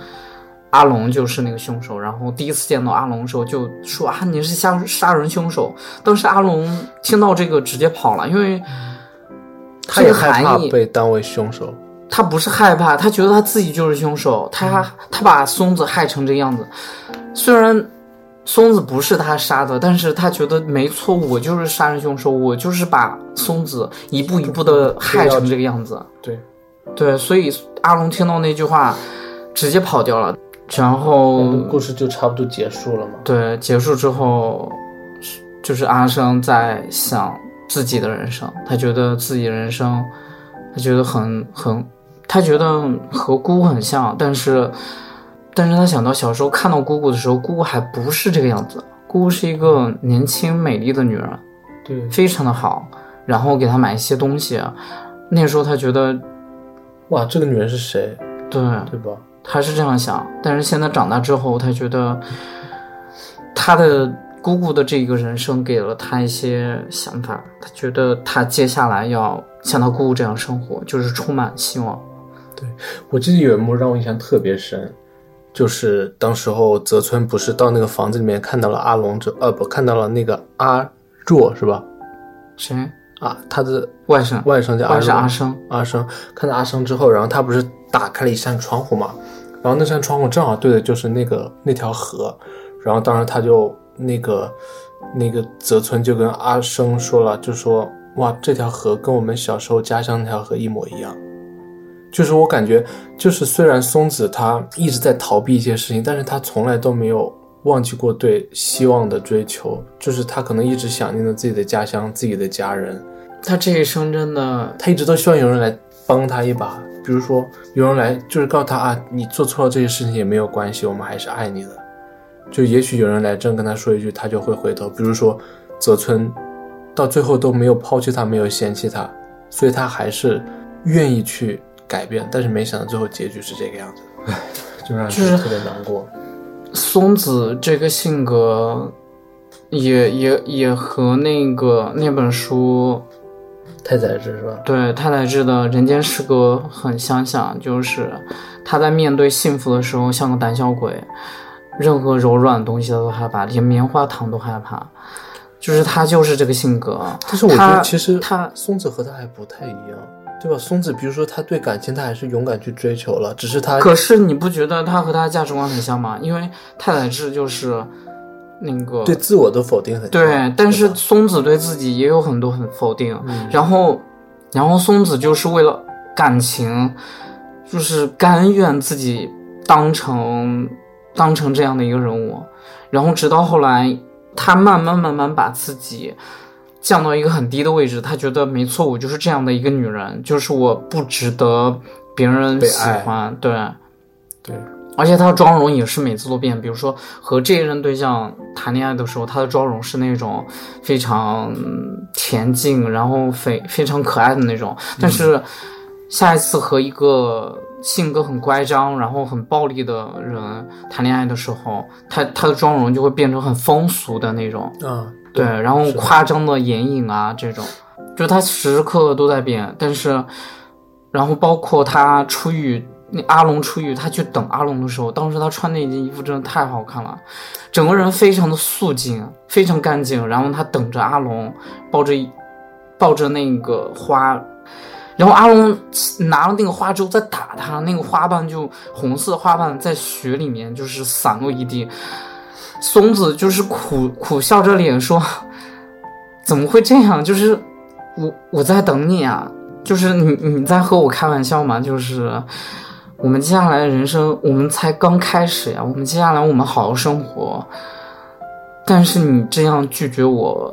阿龙就是那个凶手，然后第一次见到阿龙的时候就说啊你是杀杀人凶手。当时阿龙听到这个直接跑了，因为他也害怕被当为凶手。他不是害怕，他觉得他自己就是凶手，他他把松子害成这个样子，虽然。松子不是他杀的，但是他觉得没错，我就是杀人凶手，我就是把松子一步一步的害成这个样子。对，对，所以阿龙听到那句话，直接跑掉了。然后故事就差不多结束了嘛。对结束之后，就是阿生在想自己的人生，他觉得自己的人生，他觉得很很，他觉得和姑姑很像，但是，但是他想到小时候看到姑姑的时候，姑姑还不是这个样子，姑姑是一个年轻美丽的女人，对，非常的好，然后给她买一些东西，那时候他觉得，哇，这个女人是谁？对，对吧？他是这样想，但是现在长大之后，他觉得他的姑姑的这个人生给了他一些想法，他觉得他接下来要像他姑姑这样生活，就是充满希望。对我记得有一幕让我印象特别深，就是当时候泽村不是到那个房子里面看到了阿龙之，呃不，看到了那个阿若是吧？谁？啊，他的外甥，外甥叫阿外甥若阿生。阿生看到阿生之后，然后他不是打开了一扇窗户嘛，然后那扇窗户正好对的就是那个那条河，然后当时他就那个那个泽村就跟阿生说了，就说哇这条河跟我们小时候家乡那条河一模一样，就是我感觉就是虽然松子他一直在逃避一些事情，但是他从来都没有忘记过对希望的追求，就是他可能一直想念着自己的家乡、自己的家人。他这一生真的，他一直都希望有人来帮他一把，比如说有人来就是告诉他啊，你做错了这些事情也没有关系，我们还是爱你的。就也许有人来真跟他说一句，他就会回头。比如说泽村，到最后都没有抛弃他，没有嫌弃他，所以他还是愿意去改变。但是没想到最后结局是这个样子，唉，就让人就是特别难过。松子这个性格也，也也和那个那本书太宰治是吧？对太宰治的《人间失格》很相像，就是他在面对幸福的时候像个胆小鬼，任何柔软的东西他都害怕，连棉花糖都害怕。就是他就是这个性格。但是我觉得其实他松子和他还不太一样，对吧？松子比如说他对感情他还是勇敢去追求了，只是他可是你不觉得他和他的价值观很像吗？因为太宰治就是那个对自我的否定很对，但是松子对自己也有很多很否定，嗯然后，然后松子就是为了感情，就是甘愿自己当成当成这样的一个人物，然后直到后来，他慢慢慢慢把自己降到一个很低的位置，他觉得没错，我就是这样的一个女人，就是我不值得别人喜欢，对。对而且她的妆容也是每次都变，比如说和这一任对象谈恋爱的时候，她的妆容是那种非常嗯恬静，然后非非常可爱的那种。但是下一次和一个性格很乖张，然后很暴力的人谈恋爱的时候，她她的妆容就会变成很风俗的那种，啊，对，然后夸张的眼影啊这种，就他时时刻刻都在变。但是，然后包括他出狱，那阿龙出狱，他去等阿龙的时候，当时他穿那件衣服真的太好看了，整个人非常的素净，非常干净。然后他等着阿龙，抱着抱着那个花。然后阿龙拿了那个花之后再打他，那个花瓣就红色花瓣在雪里面就是散落一地。松子就是苦苦笑着脸说：“怎么会这样？就是我我在等你啊，就是你你在和我开玩笑吗？就是我们接下来的人生，我们才刚开始呀，我们接下来我们好好生活。但是你这样拒绝我，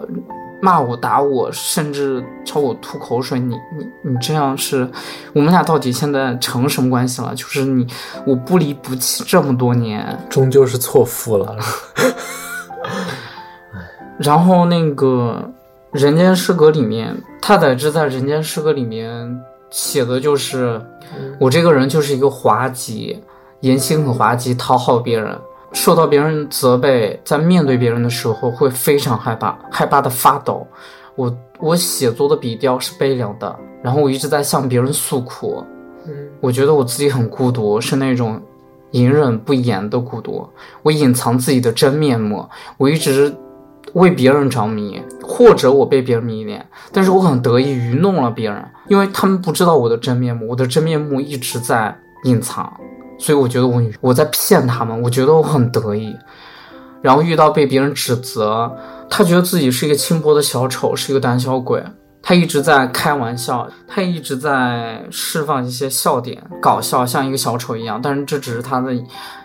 骂我、打我，甚至朝我吐口水，你你你这样是，我们俩到底现在成什么关系了？就是你我不离不弃这么多年。”终究是错付了。[LAUGHS] 然后那个《人间失格》里面，太宰治在《人间失格》里面写的就是，我这个人就是一个滑稽，言行很滑稽，讨好别人，受到别人责备，在面对别人的时候会非常害怕，害怕的发抖。我我写作的笔调是悲凉的，然后我一直在向别人诉苦，嗯我觉得我自己很孤独，是那种隐忍不言的孤独。我隐藏自己的真面目，我一直为别人着迷，或者我被别人迷恋，但是我很得意愚弄了别人，因为他们不知道我的真面目，我的真面目一直在隐藏，所以我觉得我我在骗他们，我觉得我很得意。然后遇到被别人指责，他觉得自己是一个轻薄的小丑，是一个胆小鬼。他一直在开玩笑，他一直在释放一些笑点，搞笑，像一个小丑一样。但是这只是他的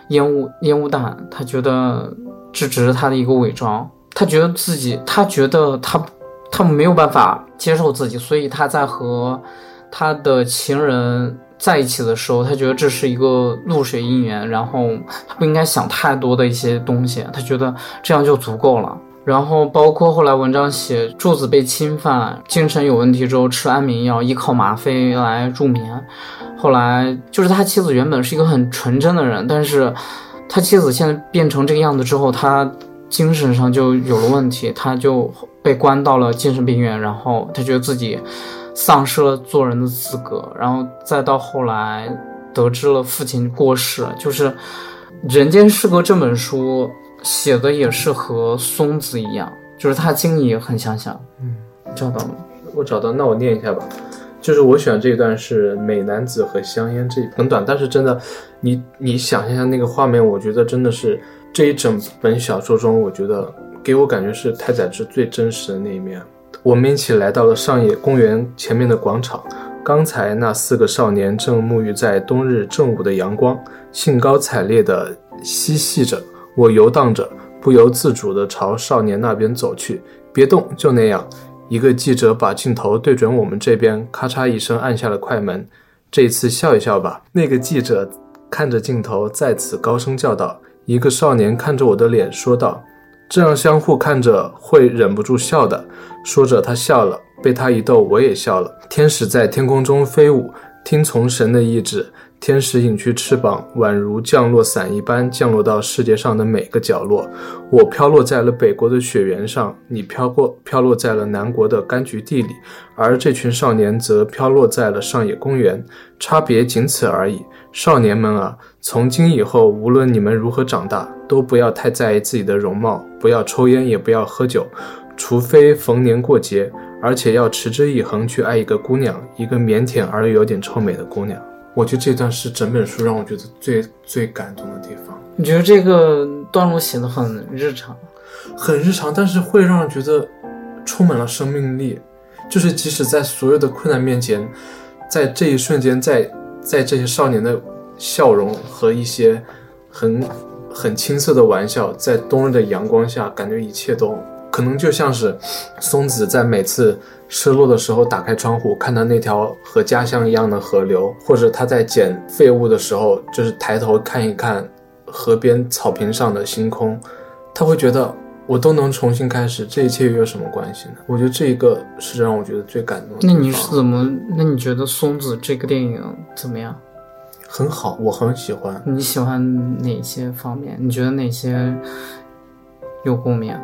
烟雾烟雾弹，他觉得这只是他的一个伪装。他觉得自己，他觉得他他没有办法接受自己，所以他在和他的情人在一起的时候，他觉得这是一个露水姻缘，然后他不应该想太多的一些东西，他觉得这样就足够了。然后包括后来文章写柱子被侵犯，精神有问题之后吃安眠药，依靠吗啡来入眠。后来就是他妻子原本是一个很纯真的人，但是他妻子现在变成这个样子之后，他精神上就有了问题，他就被关到了精神病院，然后他觉得自己丧失了做人的资格，然后再到后来得知了父亲过世，就是《人间失格》这本书写的也是和松子一样，就是他经历也很相像。嗯，找到了。我找到，那我念一下吧。就是我选这一段是美男子和香烟这很短，但是真的，你你想象一下那个画面，我觉得真的是这一整本小说中，我觉得给我感觉是太宰治最真实的那一面。我们一起来到了上野公园前面的广场，刚才那四个少年正沐浴在冬日正午的阳光，兴高采烈地嬉戏着。我游荡着，不由自主地朝少年那边走去。别动，就那样。一个记者把镜头对准我们这边，咔嚓一声按下了快门。这一次笑一笑吧。那个记者看着镜头，再次高声叫道。一个少年看着我的脸说道：“这样相互看着会忍不住笑的。”说着，他笑了，被他一逗，我也笑了。天使在天空中飞舞，听从神的意志。天使隐去翅膀，宛如降落伞一般降落到世界上的每个角落。我飘落在了北国的雪原上，你飘过飘落在了南国的柑橘地里，而这群少年则飘落在了上野公园，差别仅此而已。少年们啊，从今以后，无论你们如何长大，都不要太在意自己的容貌，不要抽烟，也不要喝酒，除非逢年过节，而且要持之以恒去爱一个姑娘，一个腼腆而又有点臭美的姑娘。我觉得这段是整本书让我觉得最最感动的地方。你觉得这个段落写的很日常？很日常，但是会让人觉得充满了生命力。就是即使在所有的困难面前，在这一瞬间，在在这些少年的笑容和一些很很青涩的玩笑，在冬日的阳光下，感觉一切都可能就像是松子在每次失落的时候打开窗户，看到那条和家乡一样的河流，或者他在捡废物的时候，就是抬头看一看河边草坪上的星空，他会觉得。我都能重新开始，这一切又有什么关系呢？我觉得这一个是让我觉得最感动的。那你是怎么？那你觉得《松子》这个电影怎么样？很好，我很喜欢。你喜欢哪些方面？你觉得哪些有共鸣？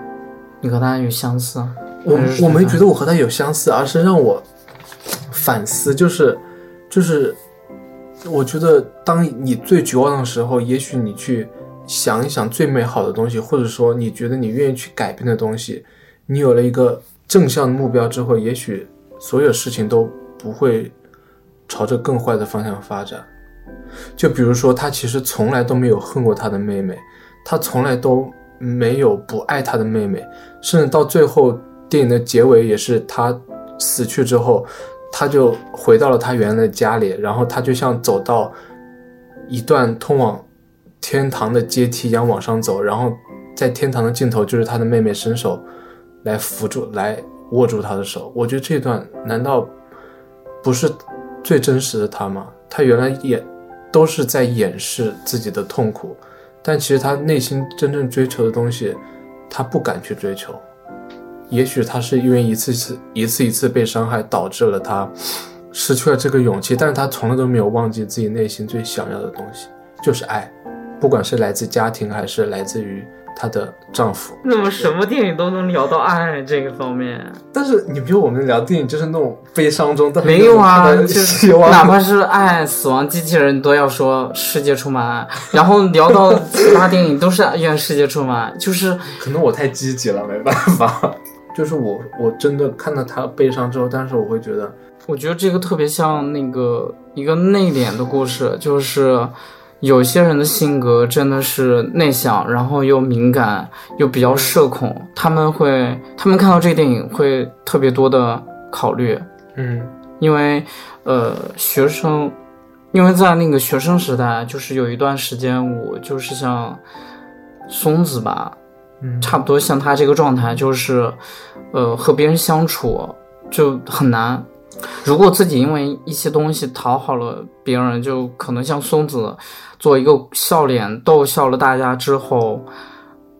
你和他有相似？我我没觉得我和他有相似，而是让我反思，就是就是，我觉得当你最绝望的时候，也许你去。想一想最美好的东西，或者说你觉得你愿意去改变的东西，你有了一个正向的目标之后，也许所有事情都不会朝着更坏的方向发展。就比如说，他其实从来都没有恨过他的妹妹，他从来都没有不爱他的妹妹，甚至到最后电影的结尾也是他死去之后，他就回到了他原来的家里，然后他就像走到一段通往。天堂的阶梯一样往上走，然后在天堂的尽头，就是他的妹妹伸手来扶住、来握住他的手。我觉得这段难道不是最真实的他吗？他原来也都是在掩饰自己的痛苦，但其实他内心真正追求的东西，他不敢去追求。也许他是因为一次次、一次一次被伤害，导致了他 [SNIFFS] 失去了这个勇气。但是他从来都没有忘记自己内心最想要的东西，就是爱。不管是来自家庭还是来自于她的丈夫，那么什么电影都能聊到爱这个方面。但是你比如我们聊电影，就是那种悲伤中，但没有啊，[LAUGHS] 就哪怕是爱死亡机器人，都要说世界充满爱。[LAUGHS] 然后聊到其他电影，都是愿世界充满爱。就是可能我太积极了，没办法。[LAUGHS] 就是我我真的看到他悲伤之后，但是我会觉得，我觉得这个特别像那个一个内敛的故事，就是。有些人的性格真的是内向，然后又敏感，又比较社恐。他们会，他们看到这个电影会特别多的考虑，嗯，因为，呃，学生，因为在那个学生时代，就是有一段时间，我就是像松子吧，嗯，差不多像他这个状态，就是，呃，和别人相处就很难。如果自己因为一些东西讨好了别人，就可能像松子，做一个笑脸逗笑了大家之后，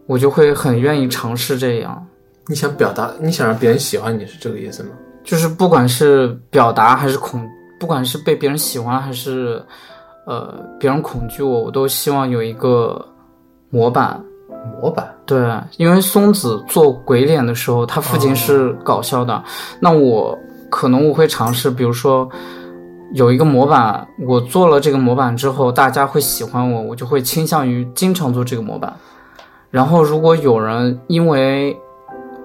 我就会很愿意尝试这样。你想表达，你想让别人喜欢你是这个意思吗？就是不管是表达还是恐，不管是被别人喜欢还是，呃，别人恐惧我，我都希望有一个模板。模板。对，因为松子做鬼脸的时候，他父亲是搞笑的，那我。可能我会尝试，比如说有一个模板，我做了这个模板之后，大家会喜欢我，我就会倾向于经常做这个模板。然后，如果有人因为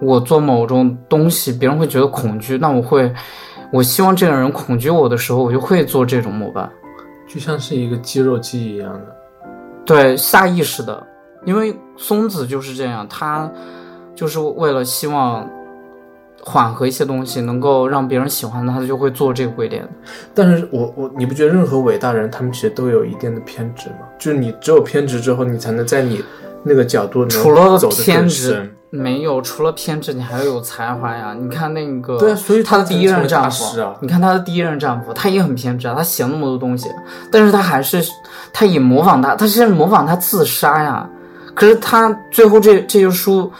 我做某种东西，别人会觉得恐惧，那我会，我希望这个人恐惧我的时候，我就会做这种模板，就像是一个肌肉记忆一样的，对，下意识的。因为松子就是这样，他就是为了希望。缓和一些东西，能够让别人喜欢他，他就会做这个鬼脸。但是我我你不觉得任何伟大人他们其实都有一定的偏执吗？就是你只有偏执之后，你才能在你那个角度除了偏执，没有除了偏执，你还要有才华呀。你看那个对啊，所以他的第一任丈夫啊，你看他的第一任丈夫，他也很偏执啊，他写那么多东西，但是他还是他也模仿他，他是模仿他自杀呀。可是他最后这这些书。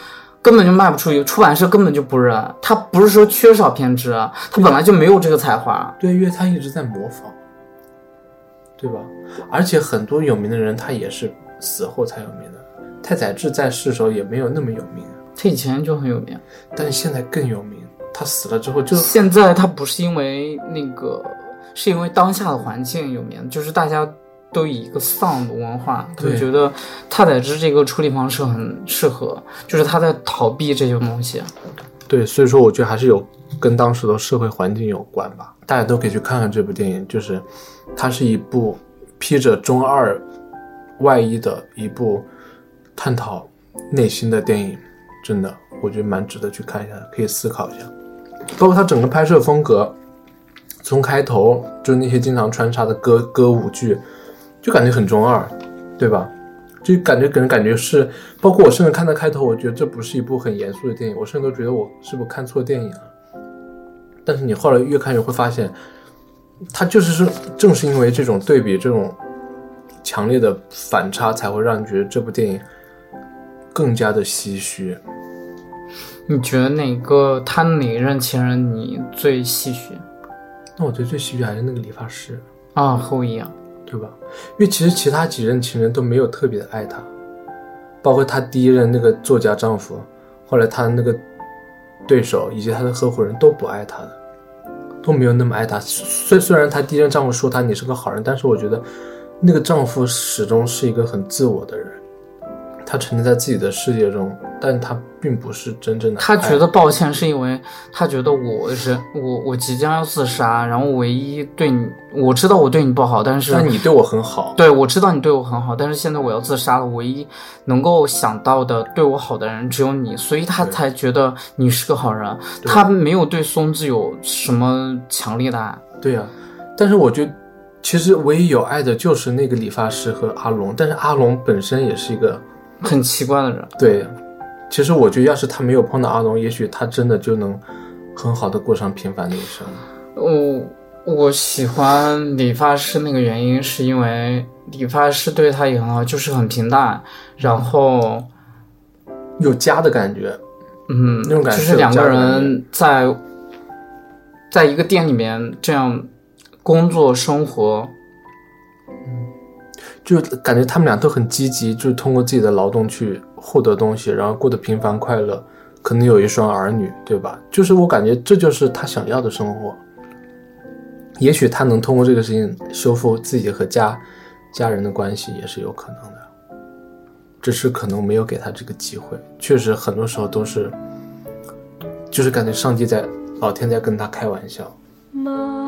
根本就卖不出去，出版社根本就不认。他不是说缺少偏执，他本来就没有这个才华。对，因为他一直在模仿，对吧？而且很多有名的人，他也是死后才有名的。太宰治在世时候也没有那么有名，他以前就很有名，但是现在更有名。他死了之后就现在他不是因为那个，是因为当下的环境有名，就是大家都以一个丧的文化，就对觉得太宰治这个处理方式很适合，就是他在逃避这些东西。对，所以说我觉得还是有跟当时的社会环境有关吧。大家都可以去看看这部电影，就是它是一部披着中二外衣的一部探讨内心的电影，真的，我觉得蛮值得去看一下，可以思考一下。包括它整个拍摄风格，从开头就那些经常穿插的歌歌舞剧，就感觉很中二，对吧？就感觉给人感觉是，包括我甚至看到开头，我觉得这不是一部很严肃的电影，我甚至都觉得我是不是看错电影了。但是你后来越看越会发现，它就是是正是因为这种对比，这种强烈的反差，才会让你觉得这部电影更加的唏嘘。你觉得哪个他哪一任情人你最唏嘘那我觉得最唏嘘还是那个理发师，啊？和我一样，对吧？因为其实其他几任情人都没有特别的爱她，包括她第一任那个作家丈夫，后来他那个对手以及她的合伙人都不爱她的，都没有那么爱她。虽虽然她第一任丈夫说她你是个好人，但是我觉得那个丈夫始终是一个很自我的人，他沉浸在自己的世界中，但他并不是真正的。他觉得抱歉是因为他觉得我人我我即将要自杀，然后唯一对你我知道我对你不好，但是但你对我很好，对我知道你对我很好，但是现在我要自杀了，唯一能够想到的对我好的人只有你，所以他才觉得你是个好人，他没有对松子有什么强烈的爱。对呀、但是我觉得，其实唯一有爱的就是那个理发师和阿龙，但是阿龙本身也是一个很奇怪的人，对。其实我觉得，要是他没有碰到阿龙，也许他真的就能很好的过上平凡的一生。我我喜欢理发师那个原因是因为理发师对他也很好，就是很平淡，然后有家的感觉，嗯，那种感觉就是两个人在在一个店里面这样工作生活，就感觉他们俩都很积极，就是通过自己的劳动去获得东西，然后过得平凡快乐，可能有一双儿女，对吧？就是我感觉这就是他想要的生活。也许他能通过这个事情修复自己和家家人的关系，也是有可能的。只是可能没有给他这个机会。确实，很多时候都是，就是感觉上帝在，老天在跟他开玩笑。負